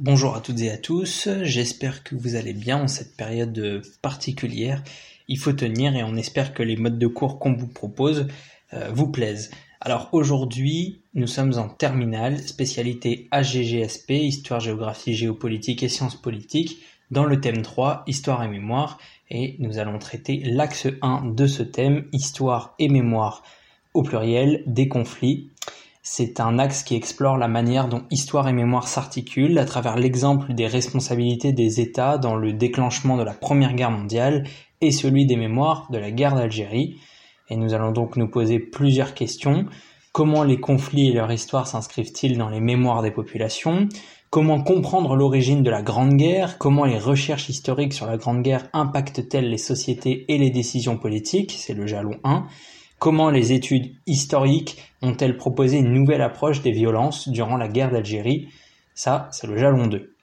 Bonjour à toutes et à tous, j'espère que vous allez bien en cette période particulière. Il faut tenir et on espère que les modes de cours qu'on vous propose euh, vous plaisent. Alors aujourd'hui, nous sommes en terminale, spécialité AGGSP, Histoire, Géographie, Géopolitique et Sciences Politiques, dans le thème 3, Histoire et Mémoire, et nous allons traiter l'axe 1 de ce thème, Histoire et Mémoire au pluriel des conflits c'est un axe qui explore la manière dont histoire et mémoire s'articulent à travers l'exemple des responsabilités des États dans le déclenchement de la Première Guerre mondiale et celui des mémoires de la guerre d'Algérie. Et nous allons donc nous poser plusieurs questions. Comment les conflits et leur histoire s'inscrivent-ils dans les mémoires des populations? Comment comprendre l'origine de la Grande Guerre? Comment les recherches historiques sur la Grande Guerre impactent-elles les sociétés et les décisions politiques? C'est le jalon 1. Comment les études historiques ont-elles proposé une nouvelle approche des violences durant la guerre d'Algérie? Ça, c'est le jalon 2.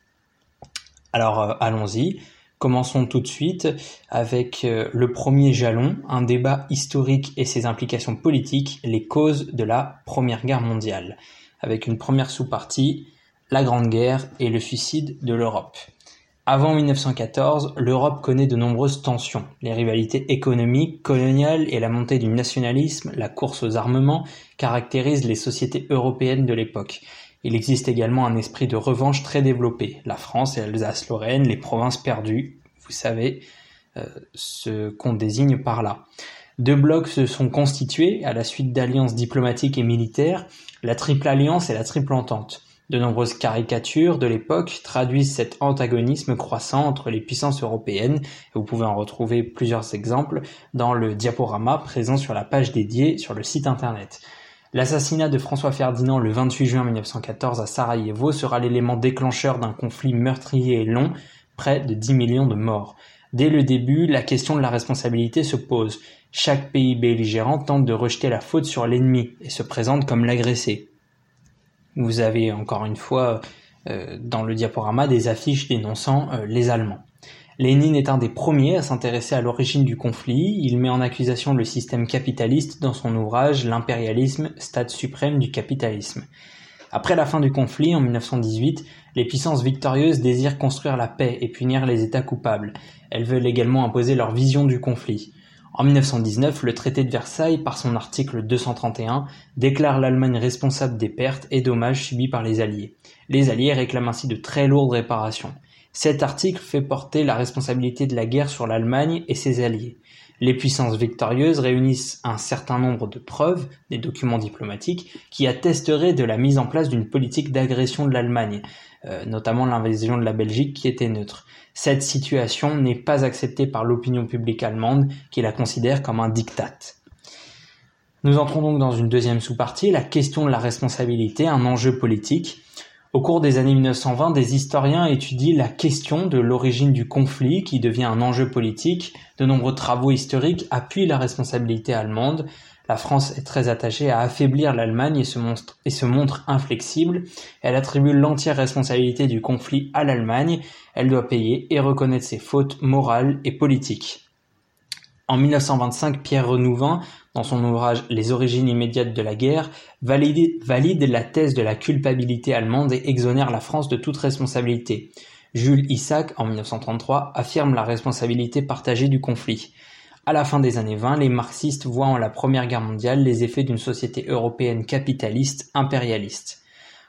Alors euh, allons-y. Commençons tout de suite avec euh, le premier jalon, un débat historique et ses implications politiques, les causes de la Première Guerre mondiale, avec une première sous-partie, la Grande Guerre et le suicide de l'Europe. Avant 1914, l'Europe connaît de nombreuses tensions. Les rivalités économiques, coloniales et la montée du nationalisme, la course aux armements, caractérisent les sociétés européennes de l'époque. Il existe également un esprit de revanche très développé. La France et Alsace-Lorraine, les provinces perdues, vous savez euh, ce qu'on désigne par là. Deux blocs se sont constitués à la suite d'alliances diplomatiques et militaires, la Triple Alliance et la Triple Entente. De nombreuses caricatures de l'époque traduisent cet antagonisme croissant entre les puissances européennes, et vous pouvez en retrouver plusieurs exemples dans le diaporama présent sur la page dédiée sur le site internet. L'assassinat de François Ferdinand le 28 juin 1914 à Sarajevo sera l'élément déclencheur d'un conflit meurtrier et long, près de 10 millions de morts. Dès le début, la question de la responsabilité se pose. Chaque pays belligérant tente de rejeter la faute sur l'ennemi et se présente comme l'agressé. Vous avez encore une fois euh, dans le diaporama des affiches dénonçant euh, les Allemands. Lénine est un des premiers à s'intéresser à l'origine du conflit. Il met en accusation le système capitaliste dans son ouvrage L'impérialisme, stade suprême du capitalisme. Après la fin du conflit, en 1918, les puissances victorieuses désirent construire la paix et punir les États coupables. Elles veulent également imposer leur vision du conflit. En 1919, le traité de Versailles, par son article 231, déclare l'Allemagne responsable des pertes et dommages subis par les Alliés. Les Alliés réclament ainsi de très lourdes réparations. Cet article fait porter la responsabilité de la guerre sur l'Allemagne et ses alliés. Les puissances victorieuses réunissent un certain nombre de preuves, des documents diplomatiques, qui attesteraient de la mise en place d'une politique d'agression de l'Allemagne, euh, notamment l'invasion de la Belgique qui était neutre. Cette situation n'est pas acceptée par l'opinion publique allemande qui la considère comme un diktat. Nous entrons donc dans une deuxième sous-partie, la question de la responsabilité, un enjeu politique. Au cours des années 1920, des historiens étudient la question de l'origine du conflit qui devient un enjeu politique. De nombreux travaux historiques appuient la responsabilité allemande. La France est très attachée à affaiblir l'Allemagne et, se montre inflexible. Elle attribue l'entière responsabilité du conflit à l'Allemagne. Elle doit payer et reconnaître ses fautes morales et politiques. En 1925, Pierre Renouvin, dans son ouvrage Les origines immédiates de la guerre, valide, la thèse de la culpabilité allemande et exonère la France de toute responsabilité. Jules Isaac, en 1933, affirme la responsabilité partagée du conflit. À la fin des années 20, les marxistes voient en la Première Guerre mondiale les effets d'une société européenne capitaliste impérialiste.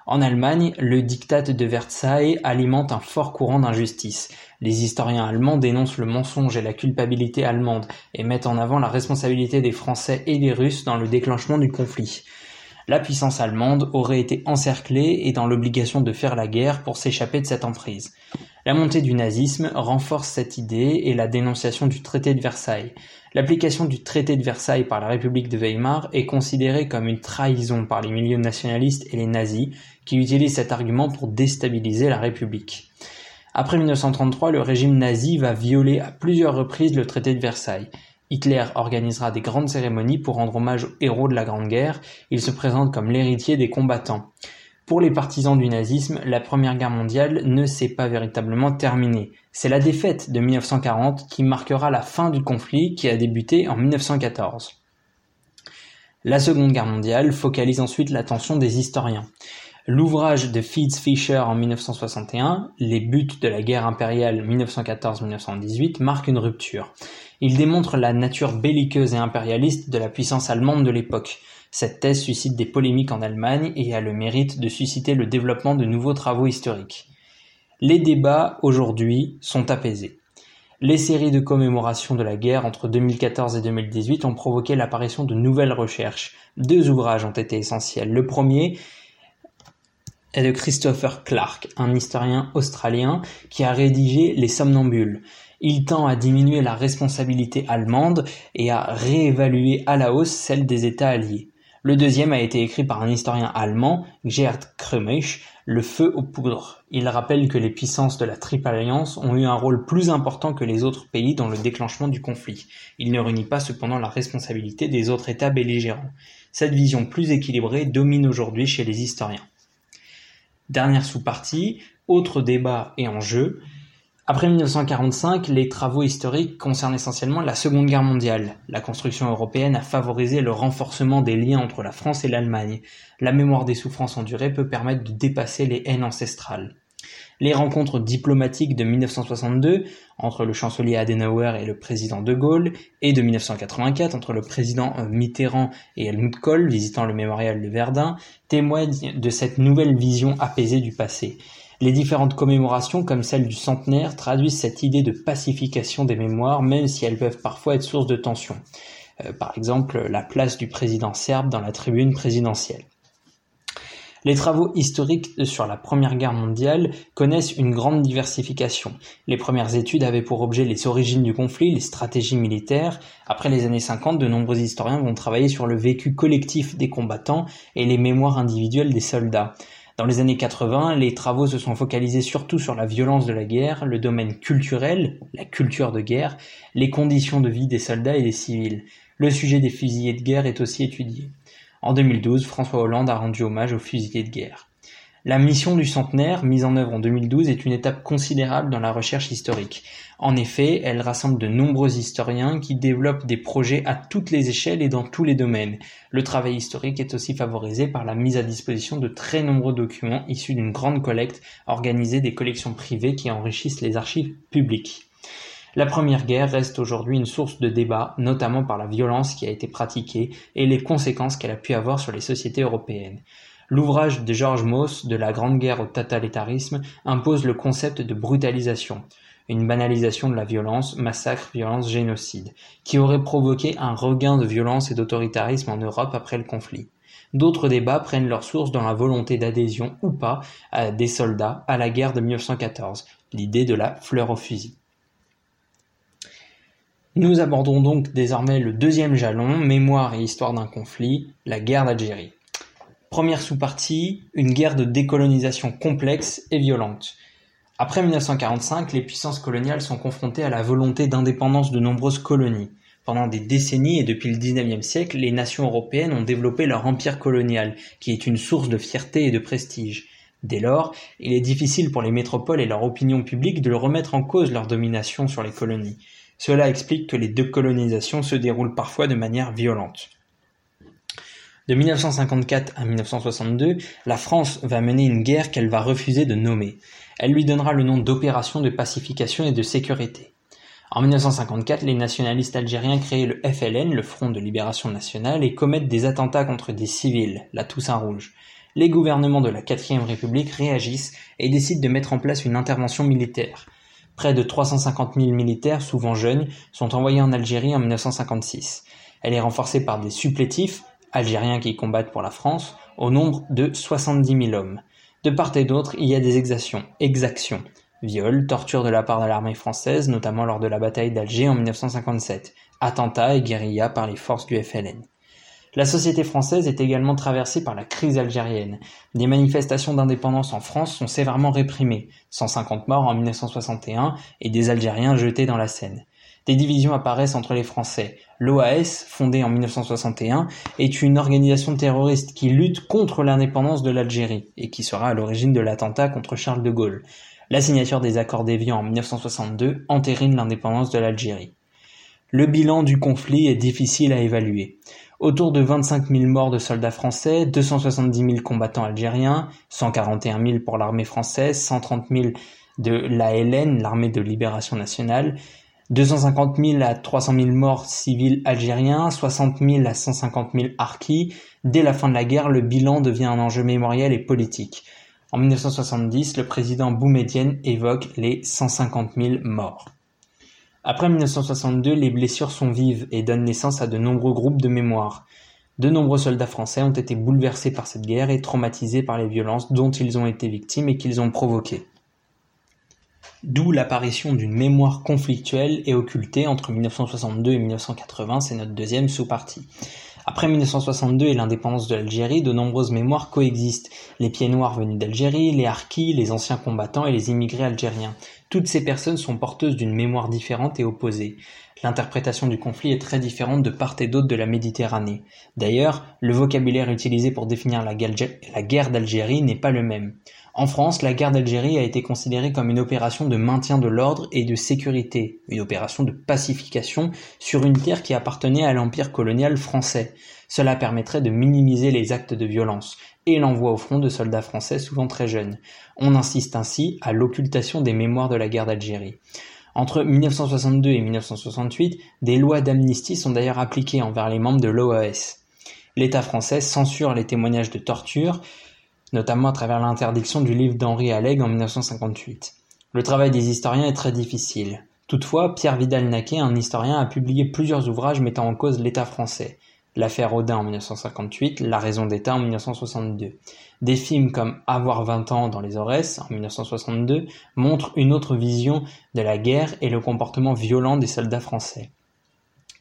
En Allemagne, le diktat de Versailles alimente un fort courant d'injustice. Les historiens allemands dénoncent le mensonge et la culpabilité allemande et mettent en avant la responsabilité des Français et des Russes dans le déclenchement du conflit. La puissance allemande aurait été encerclée et dans l'obligation de faire la guerre pour s'échapper de cette emprise. La montée du nazisme renforce cette idée et la dénonciation du traité de Versailles. L'application du traité de Versailles par la République de Weimar est considérée comme une trahison par les milieux nationalistes et les nazis qui utilisent cet argument pour déstabiliser la République. Après 1933, le régime nazi va violer à plusieurs reprises le traité de Versailles. Hitler organisera des grandes cérémonies pour rendre hommage aux héros de la Grande Guerre. Il se présente comme l'héritier des combattants. Pour les partisans du nazisme, la Première Guerre mondiale ne s'est pas véritablement terminée. C'est la défaite de 1940 qui marquera la fin du conflit qui a débuté en 1914. La Seconde Guerre mondiale focalise ensuite l'attention des historiens. L'ouvrage de Fitz Fisher en 1961, Les buts de la guerre impériale 1914-1918, marque une rupture. Il démontre la nature belliqueuse et impérialiste de la puissance allemande de l'époque. Cette thèse suscite des polémiques en Allemagne et a le mérite de susciter le développement de nouveaux travaux historiques. Les débats, aujourd'hui, sont apaisés. Les séries de commémoration de la guerre entre 2014 et 2018 ont provoqué l'apparition de nouvelles recherches. Deux ouvrages ont été essentiels. Le premier est de Christopher Clark, un historien australien qui a rédigé Les Somnambules. Il tend à diminuer la responsabilité allemande et à réévaluer à la hausse celle des États alliés. Le deuxième a été écrit par un historien allemand, Gerd Krömich, Le feu aux poudres. Il rappelle que les puissances de la Triple Alliance ont eu un rôle plus important que les autres pays dans le déclenchement du conflit. Il ne réunit pas cependant la responsabilité des autres États belligérants. Cette vision plus équilibrée domine aujourd'hui chez les historiens. Dernière sous-partie, autre débat et enjeu, après 1945, les travaux historiques concernent essentiellement la Seconde Guerre mondiale. La construction européenne a favorisé le renforcement des liens entre la France et l'Allemagne. La mémoire des souffrances endurées peut permettre de dépasser les haines ancestrales. Les rencontres diplomatiques de 1962 entre le chancelier Adenauer et le président de Gaulle et de 1984 entre le président euh, Mitterrand et Helmut Kohl visitant le mémorial de Verdun témoignent de cette nouvelle vision apaisée du passé. Les différentes commémorations, comme celle du centenaire, traduisent cette idée de pacification des mémoires, même si elles peuvent parfois être source de tensions. Euh, par exemple, la place du président serbe dans la tribune présidentielle. Les travaux historiques sur la Première Guerre mondiale connaissent une grande diversification. Les premières études avaient pour objet les origines du conflit, les stratégies militaires. Après les années 50, de nombreux historiens vont travailler sur le vécu collectif des combattants et les mémoires individuelles des soldats. Dans les années 80, les travaux se sont focalisés surtout sur la violence de la guerre, le domaine culturel, la culture de guerre, les conditions de vie des soldats et des civils. Le sujet des fusillés de guerre est aussi étudié. En 2012, François Hollande a rendu hommage aux fusillés de guerre. La mission du centenaire, mise en œuvre en 2012, est une étape considérable dans la recherche historique. En effet, elle rassemble de nombreux historiens qui développent des projets à toutes les échelles et dans tous les domaines. Le travail historique est aussi favorisé par la mise à disposition de très nombreux documents issus d'une grande collecte organisée des collections privées qui enrichissent les archives publiques. La Première Guerre reste aujourd'hui une source de débat, notamment par la violence qui a été pratiquée et les conséquences qu'elle a pu avoir sur les sociétés européennes. L'ouvrage de George Moss de la Grande Guerre au totalitarisme impose le concept de brutalisation, une banalisation de la violence, massacre, violence, génocide, qui aurait provoqué un regain de violence et d'autoritarisme en Europe après le conflit. D'autres débats prennent leur source dans la volonté d'adhésion ou pas des soldats à la guerre de 1914, l'idée de la fleur au fusil. Nous abordons donc désormais le deuxième jalon, mémoire et histoire d'un conflit, la guerre d'Algérie. Première sous-partie, une guerre de décolonisation complexe et violente. Après 1945, les puissances coloniales sont confrontées à la volonté d'indépendance de nombreuses colonies. Pendant des décennies et depuis le XIXe siècle, les nations européennes ont développé leur empire colonial, qui est une source de fierté et de prestige. Dès lors, il est difficile pour les métropoles et leur opinion publique de remettre en cause leur domination sur les colonies. Cela explique que les deux colonisations se déroulent parfois de manière violente. De 1954 à 1962, la France va mener une guerre qu'elle va refuser de nommer. Elle lui donnera le nom d'opération de pacification et de sécurité. En 1954, les nationalistes algériens créent le FLN, le Front de Libération Nationale, et commettent des attentats contre des civils, la Toussaint Rouge. Les gouvernements de la 4ème République réagissent et décident de mettre en place une intervention militaire. Près de 350 000 militaires, souvent jeunes, sont envoyés en Algérie en 1956. Elle est renforcée par des supplétifs, algériens qui combattent pour la France, au nombre de 70 000 hommes. De part et d'autre, il y a des exactions, exactions, viols, tortures de la part de l'armée française, notamment lors de la bataille d'Alger en 1957, attentats et guérillas par les forces du FLN. La société française est également traversée par la crise algérienne. Des manifestations d'indépendance en France sont sévèrement réprimées, 150 morts en 1961 et des Algériens jetés dans la Seine. Des divisions apparaissent entre les Français. L'OAS, fondée en 1961, est une organisation terroriste qui lutte contre l'indépendance de l'Algérie et qui sera à l'origine de l'attentat contre Charles de Gaulle. La signature des accords d'Évian en 1962 entérine l'indépendance de l'Algérie. Le bilan du conflit est difficile à évaluer. Autour de 25 000 morts de soldats français, 270 000 combattants algériens, 141 000 pour l'armée française, 130 000 de l'ALN, l'armée de libération nationale, 250 000 à 300 000 morts civils algériens, 60 000 à 150 000 harkis. Dès la fin de la guerre, le bilan devient un enjeu mémoriel et politique. En 1970, le président Boumedienne évoque les 150 000 morts. Après 1962, les blessures sont vives et donnent naissance à de nombreux groupes de mémoire. De nombreux soldats français ont été bouleversés par cette guerre et traumatisés par les violences dont ils ont été victimes et qu'ils ont provoquées. D'où l'apparition d'une mémoire conflictuelle et occultée entre 1962 et 1980, c'est notre deuxième sous-partie. Après 1962 et l'indépendance de l'Algérie, de nombreuses mémoires coexistent. Les pieds noirs venus d'Algérie, les harkis, les anciens combattants et les immigrés algériens. Toutes ces personnes sont porteuses d'une mémoire différente et opposée. L'interprétation du conflit est très différente de part et d'autre de la Méditerranée. D'ailleurs, le vocabulaire utilisé pour définir la guerre d'Algérie n'est pas le même. En France, la guerre d'Algérie a été considérée comme une opération de maintien de l'ordre et de sécurité, une opération de pacification sur une terre qui appartenait à l'empire colonial français. Cela permettrait de minimiser les actes de violence et l'envoi au front de soldats français souvent très jeunes. On insiste ainsi à l'occultation des mémoires de la guerre d'Algérie. Entre 1962 et 1968, des lois d'amnistie sont d'ailleurs appliquées envers les membres de l'OAS. L'État français censure les témoignages de torture notamment à travers l'interdiction du livre d'Henri Alleg en 1958. Le travail des historiens est très difficile. Toutefois, Pierre Vidal-Naquet, un historien, a publié plusieurs ouvrages mettant en cause l'État français. L'affaire Audin en 1958, La raison d'État en 1962. Des films comme Avoir 20 ans dans les Aurès en 1962 montrent une autre vision de la guerre et le comportement violent des soldats français.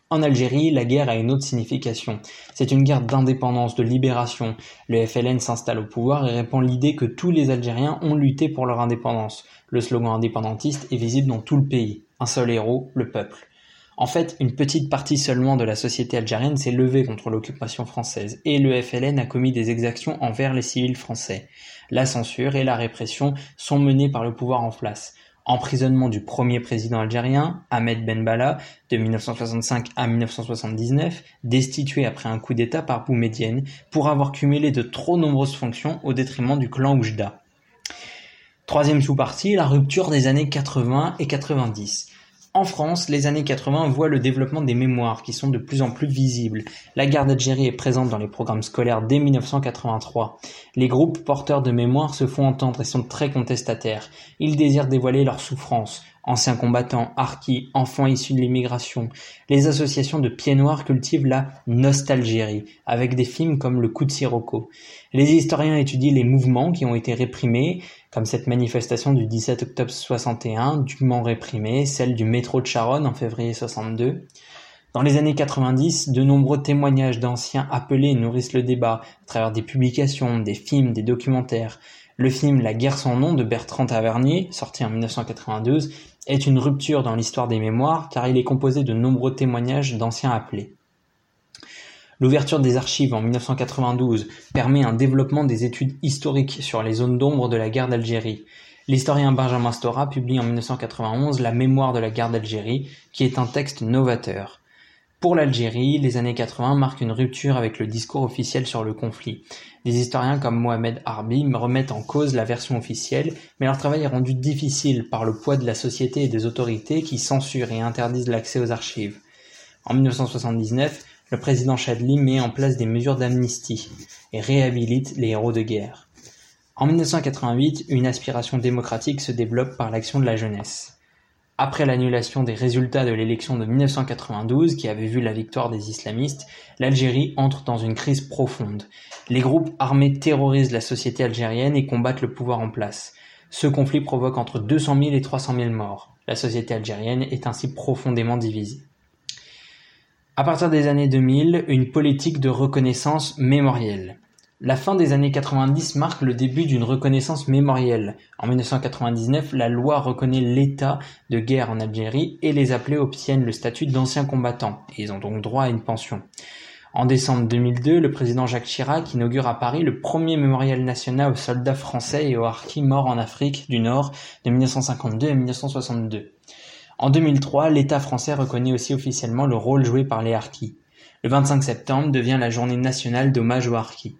En Algérie, la guerre a une autre signification. C'est une guerre d'indépendance, de libération. Le FLN s'installe au pouvoir et répand l'idée que tous les Algériens ont lutté pour leur indépendance. Le slogan indépendantiste est visible dans tout le pays. Un seul héros, le peuple. En fait, une petite partie seulement de la société algérienne s'est levée contre l'occupation française et le FLN a commis des exactions envers les civils français. La censure et la répression sont menées par le pouvoir en place. Emprisonnement du premier président algérien, Ahmed Ben Bella, de 1965 à 1979, destitué après un coup d'État par Boumedienne pour avoir cumulé de trop nombreuses fonctions au détriment du clan Oujda. Troisième sous-partie, la rupture des années 80 et 90. En France, les années 80 voient le développement des mémoires qui sont de plus en plus visibles. La guerre d'Algérie est présente dans les programmes scolaires dès 1983. Les groupes porteurs de mémoire se font entendre et sont très contestataires. Ils désirent dévoiler leurs souffrances. Anciens combattants, harkis, enfants issus de l'immigration. Les associations de pieds noirs cultivent la nostalgérie, avec des films comme Le coup de Sirocco. Les historiens étudient les mouvements qui ont été réprimés, comme cette manifestation du 17 octobre 61, dûment réprimée, celle du métro de Charonne en février 62. Dans les années 90, de nombreux témoignages d'anciens appelés nourrissent le débat à travers des publications, des films, des documentaires. Le film La guerre sans nom de Bertrand Tavernier, sorti en 1992, est une rupture dans l'histoire des mémoires car il est composé de nombreux témoignages d'anciens appelés. L'ouverture des archives en 1992 permet un développement des études historiques sur les zones d'ombre de la guerre d'Algérie. L'historien Benjamin Stora publie en 1991 La mémoire de la guerre d'Algérie, qui est un texte novateur. Pour l'Algérie, les années 80 marquent une rupture avec le discours officiel sur le conflit. Des historiens comme Mohamed Harbi remettent en cause la version officielle, mais leur travail est rendu difficile par le poids de la société et des autorités qui censurent et interdisent l'accès aux archives. En 1979, le président Chadli met en place des mesures d'amnistie et réhabilite les héros de guerre. En 1988, une aspiration démocratique se développe par l'action de la jeunesse. Après l'annulation des résultats de l'élection de 1992, qui avait vu la victoire des islamistes, l'Algérie entre dans une crise profonde. Les groupes armés terrorisent la société algérienne et combattent le pouvoir en place. Ce conflit provoque entre 200 000 et 300 000 morts. La société algérienne est ainsi profondément divisée. À partir des années 2000, une politique de reconnaissance mémorielle. La fin des années 90 marque le début d'une reconnaissance mémorielle. En 1999, la loi reconnaît l'état de guerre en Algérie et les appelés obtiennent le statut d'anciens combattants. Ils ont donc droit à une pension. En décembre 2002, le président Jacques Chirac inaugure à Paris le premier mémorial national aux soldats français et aux harkis morts en Afrique du Nord de 1952 à 1962. En 2003, l'État français reconnaît aussi officiellement le rôle joué par les harkis. Le 25 septembre devient la journée nationale d'hommage aux harkis.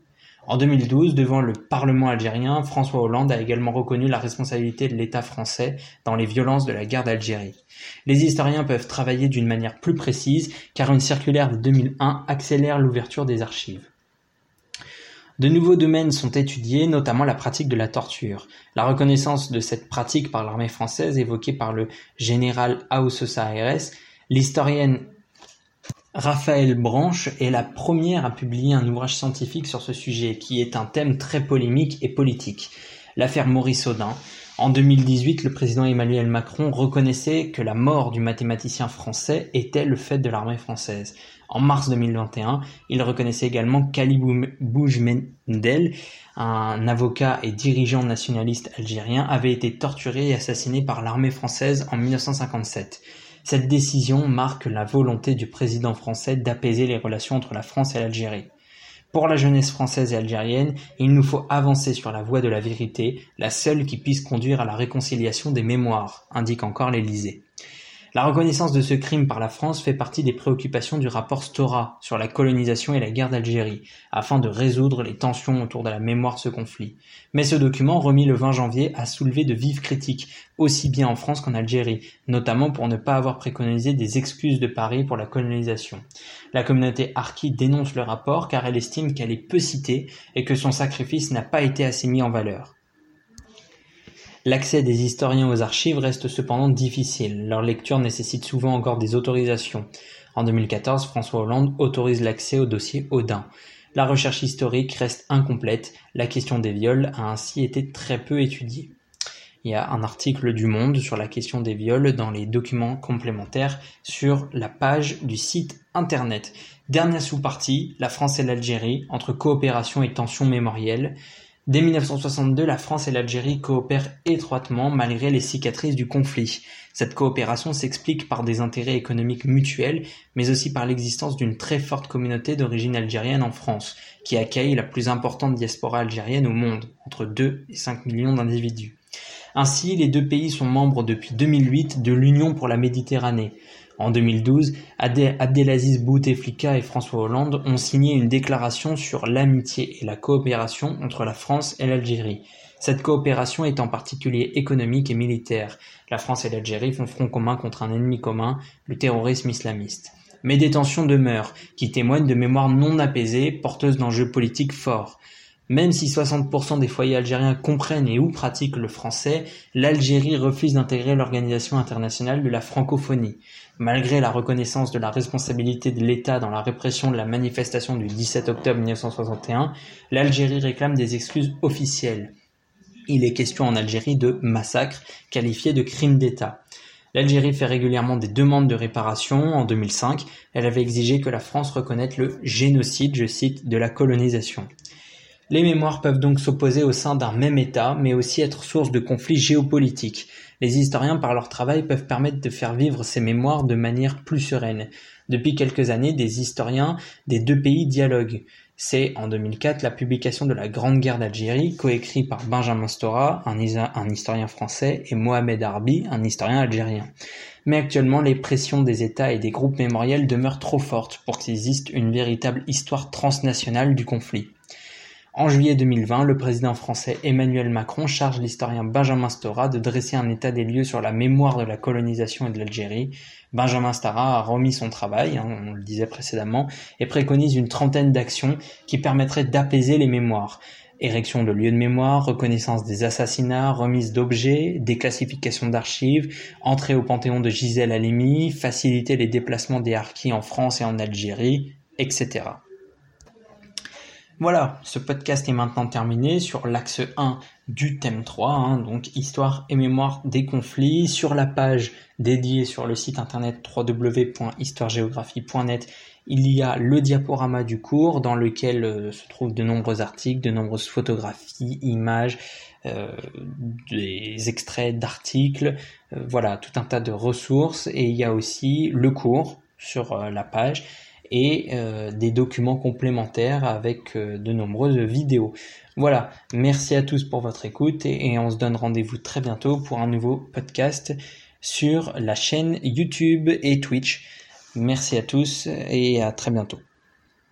En 2012, devant le Parlement algérien, François Hollande a également reconnu la responsabilité de l'État français dans les violences de la guerre d'Algérie. Les historiens peuvent travailler d'une manière plus précise car une circulaire de 2001 accélère l'ouverture des archives. De nouveaux domaines sont étudiés, notamment la pratique de la torture. La reconnaissance de cette pratique par l'armée française évoquée par le général Aires, l'historienne Raphaël Branche est la première à publier un ouvrage scientifique sur ce sujet, qui est un thème très polémique et politique, l'affaire Maurice Audin. En 2018, le président Emmanuel Macron reconnaissait que la mort du mathématicien français était le fait de l'armée française. En mars 2021, il reconnaissait également qu'Ali Boujmendel, un avocat et dirigeant nationaliste algérien, avait été torturé et assassiné par l'armée française en 1957. Cette décision marque la volonté du président français d'apaiser les relations entre la France et l'Algérie. Pour la jeunesse française et algérienne, il nous faut avancer sur la voie de la vérité, la seule qui puisse conduire à la réconciliation des mémoires, indique encore l'Élysée. La reconnaissance de ce crime par la France fait partie des préoccupations du rapport Stora sur la colonisation et la guerre d'Algérie, afin de résoudre les tensions autour de la mémoire de ce conflit. Mais ce document, remis le 20 janvier, a soulevé de vives critiques, aussi bien en France qu'en Algérie, notamment pour ne pas avoir préconisé des excuses de Paris pour la colonisation. La communauté Harki dénonce le rapport car elle estime qu'elle est peu citée et que son sacrifice n'a pas été assez mis en valeur. L'accès des historiens aux archives reste cependant difficile, leur lecture nécessite souvent encore des autorisations. En 2014, François Hollande autorise l'accès au dossier Odin. La recherche historique reste incomplète, la question des viols a ainsi été très peu étudiée. Il y a un article du Monde sur la question des viols dans les documents complémentaires sur la page du site internet. Dernière sous-partie, la France et l'Algérie, entre coopération et tension mémorielle. Dès 1962, la France et l'Algérie coopèrent étroitement malgré les cicatrices du conflit. Cette coopération s'explique par des intérêts économiques mutuels, mais aussi par l'existence d'une très forte communauté d'origine algérienne en France, qui accueille la plus importante diaspora algérienne au monde, entre 2 et 5 millions d'individus. Ainsi, les deux pays sont membres depuis 2008 de l'Union pour la Méditerranée. En 2012, Abdelaziz Bouteflika et François Hollande ont signé une déclaration sur l'amitié et la coopération entre la France et l'Algérie. Cette coopération est en particulier économique et militaire. La France et l'Algérie font front commun contre un ennemi commun, le terrorisme islamiste. Mais des tensions demeurent, qui témoignent de mémoires non apaisées, porteuses d'enjeux politiques forts. Même si 60% des foyers algériens comprennent et ou pratiquent le français, l'Algérie refuse d'intégrer l'Organisation internationale de la francophonie. Malgré la reconnaissance de la responsabilité de l'État dans la répression de la manifestation du 17 octobre 1961, l'Algérie réclame des excuses officielles. Il est question en Algérie de massacre, qualifié de crime d'État. L'Algérie fait régulièrement des demandes de réparation. En 2005, elle avait exigé que la France reconnaisse le génocide, je cite, de la colonisation. Les mémoires peuvent donc s'opposer au sein d'un même État, mais aussi être source de conflits géopolitiques. Les historiens, par leur travail, peuvent permettre de faire vivre ces mémoires de manière plus sereine. Depuis quelques années, des historiens des deux pays dialoguent. C'est en 2004 la publication de La Grande Guerre d'Algérie, coécrit par Benjamin Stora, un, historien français, et Mohamed Arbi, un historien algérien. Mais actuellement, les pressions des États et des groupes mémoriels demeurent trop fortes pour qu'il existe une véritable histoire transnationale du conflit. En juillet 2020, le président français Emmanuel Macron charge l'historien Benjamin Stora de dresser un état des lieux sur la mémoire de la colonisation et de l'Algérie. Benjamin Stora a remis son travail, hein, on le disait précédemment, et préconise une trentaine d'actions qui permettraient d'apaiser les mémoires. Érection de lieux de mémoire, reconnaissance des assassinats, remise d'objets, déclassification d'archives, entrée au panthéon de Gisèle Halimi, faciliter les déplacements des harkis en France et en Algérie, etc. Voilà, ce podcast est maintenant terminé sur l'axe 1 du thème 3, hein, donc histoire et mémoire des conflits. Sur la page dédiée sur le site internet www.histoiregéographie.net, il y a le diaporama du cours dans lequel euh, se trouvent de nombreux articles, de nombreuses photographies, images, euh, des extraits d'articles, euh, voilà, tout un tas de ressources. Et il y a aussi le cours sur la page et euh, des documents complémentaires avec euh, de nombreuses vidéos. Voilà, merci à tous pour votre écoute et on se donne rendez-vous très bientôt pour un nouveau podcast sur la chaîne YouTube et Twitch. Merci à tous et à très bientôt.